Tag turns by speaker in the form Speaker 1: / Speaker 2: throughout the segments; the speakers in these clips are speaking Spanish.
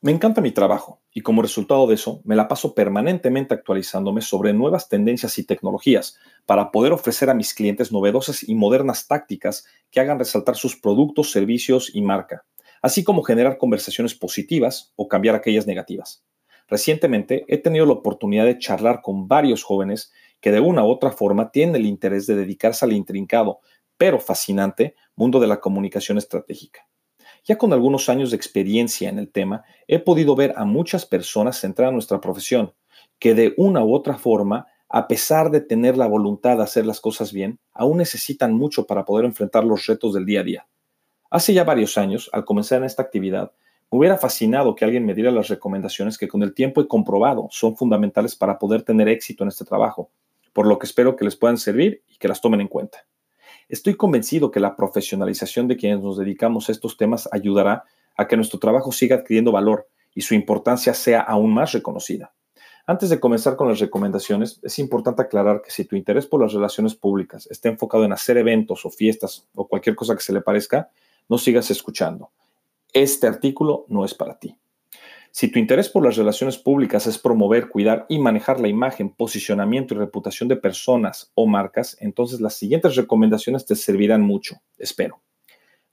Speaker 1: Me encanta mi trabajo y como resultado de eso me la paso permanentemente actualizándome sobre nuevas tendencias y tecnologías para poder ofrecer a mis clientes novedosas y modernas tácticas que hagan resaltar sus productos, servicios y marca, así como generar conversaciones positivas o cambiar aquellas negativas. Recientemente he tenido la oportunidad de charlar con varios jóvenes que de una u otra forma tienen el interés de dedicarse al intrincado, pero fascinante mundo de la comunicación estratégica. Ya con algunos años de experiencia en el tema, he podido ver a muchas personas entrar a nuestra profesión, que de una u otra forma, a pesar de tener la voluntad de hacer las cosas bien, aún necesitan mucho para poder enfrentar los retos del día a día. Hace ya varios años, al comenzar en esta actividad, me hubiera fascinado que alguien me diera las recomendaciones que con el tiempo he comprobado son fundamentales para poder tener éxito en este trabajo, por lo que espero que les puedan servir y que las tomen en cuenta. Estoy convencido que la profesionalización de quienes nos dedicamos a estos temas ayudará a que nuestro trabajo siga adquiriendo valor y su importancia sea aún más reconocida. Antes de comenzar con las recomendaciones, es importante aclarar que si tu interés por las relaciones públicas está enfocado en hacer eventos o fiestas o cualquier cosa que se le parezca, no sigas escuchando. Este artículo no es para ti. Si tu interés por las relaciones públicas es promover, cuidar y manejar la imagen, posicionamiento y reputación de personas o marcas, entonces las siguientes recomendaciones te servirán mucho, espero.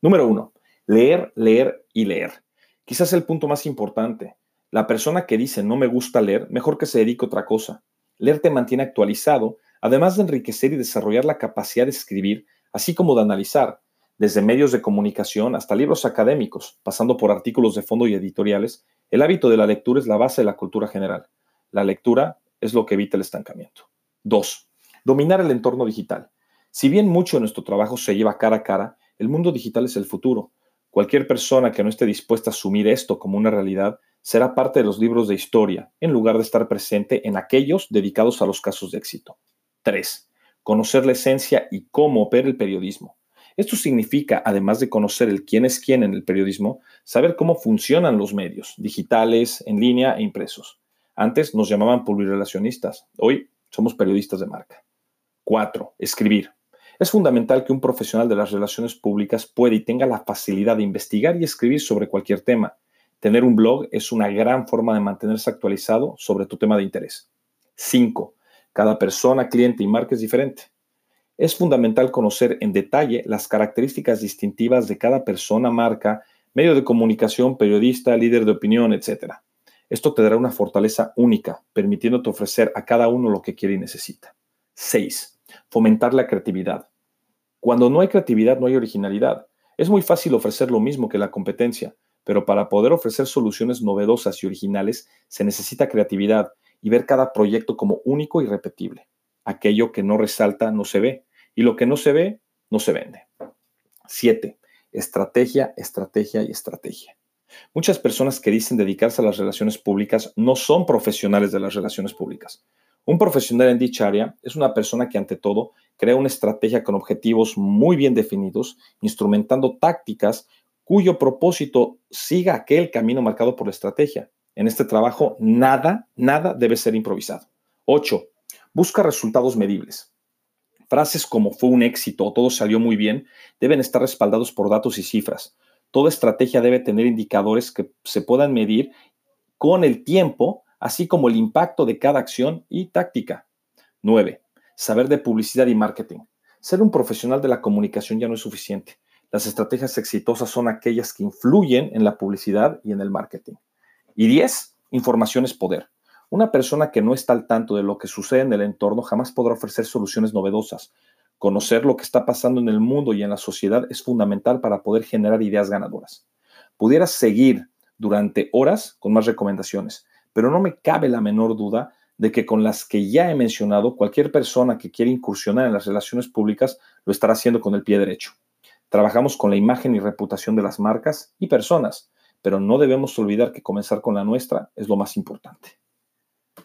Speaker 1: Número uno, leer, leer y leer. Quizás el punto más importante. La persona que dice no me gusta leer, mejor que se dedique a otra cosa. Leer te mantiene actualizado, además de enriquecer y desarrollar la capacidad de escribir, así como de analizar, desde medios de comunicación hasta libros académicos, pasando por artículos de fondo y editoriales, el hábito de la lectura es la base de la cultura general. La lectura es lo que evita el estancamiento. 2. Dominar el entorno digital. Si bien mucho de nuestro trabajo se lleva cara a cara, el mundo digital es el futuro. Cualquier persona que no esté dispuesta a asumir esto como una realidad será parte de los libros de historia, en lugar de estar presente en aquellos dedicados a los casos de éxito. 3. Conocer la esencia y cómo opera el periodismo. Esto significa, además de conocer el quién es quién en el periodismo, saber cómo funcionan los medios, digitales, en línea e impresos. Antes nos llamaban publirelacionistas, hoy somos periodistas de marca. 4. Escribir. Es fundamental que un profesional de las relaciones públicas pueda y tenga la facilidad de investigar y escribir sobre cualquier tema. Tener un blog es una gran forma de mantenerse actualizado sobre tu tema de interés. 5. Cada persona, cliente y marca es diferente. Es fundamental conocer en detalle las características distintivas de cada persona, marca, medio de comunicación, periodista, líder de opinión, etc. Esto te dará una fortaleza única, permitiéndote ofrecer a cada uno lo que quiere y necesita. 6. Fomentar la creatividad. Cuando no hay creatividad, no hay originalidad. Es muy fácil ofrecer lo mismo que la competencia, pero para poder ofrecer soluciones novedosas y originales se necesita creatividad y ver cada proyecto como único y repetible. Aquello que no resalta no se ve y lo que no se ve no se vende. 7. Estrategia, estrategia y estrategia. Muchas personas que dicen dedicarse a las relaciones públicas no son profesionales de las relaciones públicas. Un profesional en dicha área es una persona que ante todo crea una estrategia con objetivos muy bien definidos, instrumentando tácticas cuyo propósito siga aquel camino marcado por la estrategia. En este trabajo, nada, nada debe ser improvisado. 8. Busca resultados medibles. Frases como fue un éxito o todo salió muy bien deben estar respaldados por datos y cifras. Toda estrategia debe tener indicadores que se puedan medir con el tiempo, así como el impacto de cada acción y táctica. 9. Saber de publicidad y marketing. Ser un profesional de la comunicación ya no es suficiente. Las estrategias exitosas son aquellas que influyen en la publicidad y en el marketing. Y 10. Información es poder. Una persona que no está al tanto de lo que sucede en el entorno jamás podrá ofrecer soluciones novedosas. Conocer lo que está pasando en el mundo y en la sociedad es fundamental para poder generar ideas ganadoras. Pudieras seguir durante horas con más recomendaciones, pero no me cabe la menor duda de que con las que ya he mencionado, cualquier persona que quiera incursionar en las relaciones públicas lo estará haciendo con el pie derecho. Trabajamos con la imagen y reputación de las marcas y personas, pero no debemos olvidar que comenzar con la nuestra es lo más importante.